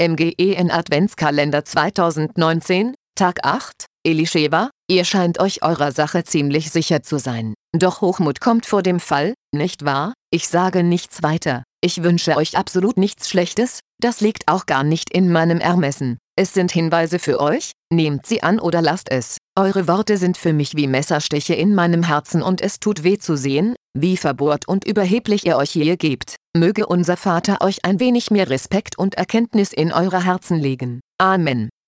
MGEN Adventskalender 2019, Tag 8, Elisheva, ihr scheint euch eurer Sache ziemlich sicher zu sein. Doch Hochmut kommt vor dem Fall, nicht wahr? Ich sage nichts weiter. Ich wünsche euch absolut nichts Schlechtes, das liegt auch gar nicht in meinem Ermessen. Es sind Hinweise für euch, nehmt sie an oder lasst es. Eure Worte sind für mich wie Messerstiche in meinem Herzen und es tut weh zu sehen, wie verbohrt und überheblich ihr euch hier gebt. Möge unser Vater euch ein wenig mehr Respekt und Erkenntnis in eure Herzen legen. Amen.